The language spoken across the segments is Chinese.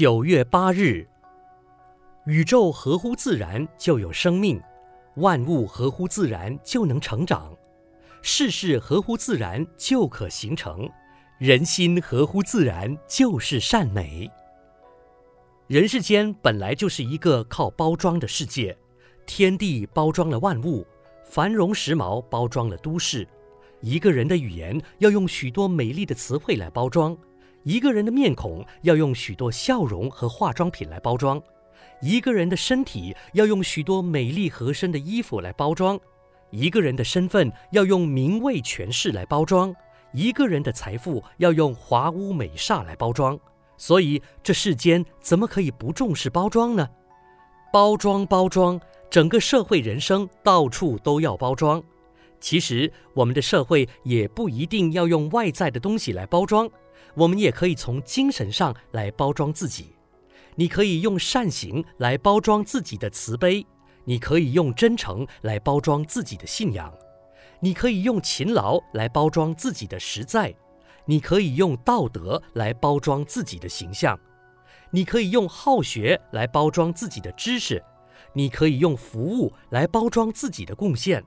九月八日，宇宙合乎自然就有生命，万物合乎自然就能成长，世事合乎自然就可形成，人心合乎自然就是善美。人世间本来就是一个靠包装的世界，天地包装了万物，繁荣时髦包装了都市，一个人的语言要用许多美丽的词汇来包装。一个人的面孔要用许多笑容和化妆品来包装，一个人的身体要用许多美丽合身的衣服来包装，一个人的身份要用名位权势来包装，一个人的财富要用华屋美厦来包装。所以这世间怎么可以不重视包装呢？包装，包装，整个社会人生到处都要包装。其实我们的社会也不一定要用外在的东西来包装。我们也可以从精神上来包装自己。你可以用善行来包装自己的慈悲，你可以用真诚来包装自己的信仰，你可以用勤劳来包装自己的实在，你可以用道德来包装自己的形象，你可以用好学来包装自己的知识，你可以用服务来包装自己的贡献，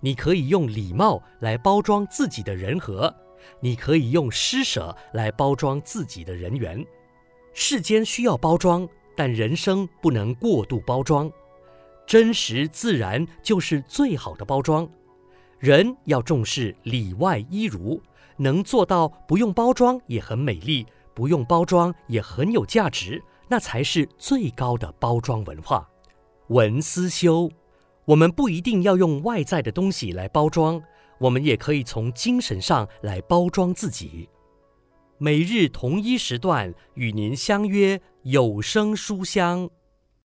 你可以用礼貌来包装自己的人和。你可以用施舍来包装自己的人缘。世间需要包装，但人生不能过度包装。真实自然就是最好的包装。人要重视里外一如，能做到不用包装也很美丽，不用包装也很有价值，那才是最高的包装文化。文思修，我们不一定要用外在的东西来包装。我们也可以从精神上来包装自己。每日同一时段与您相约有声书香。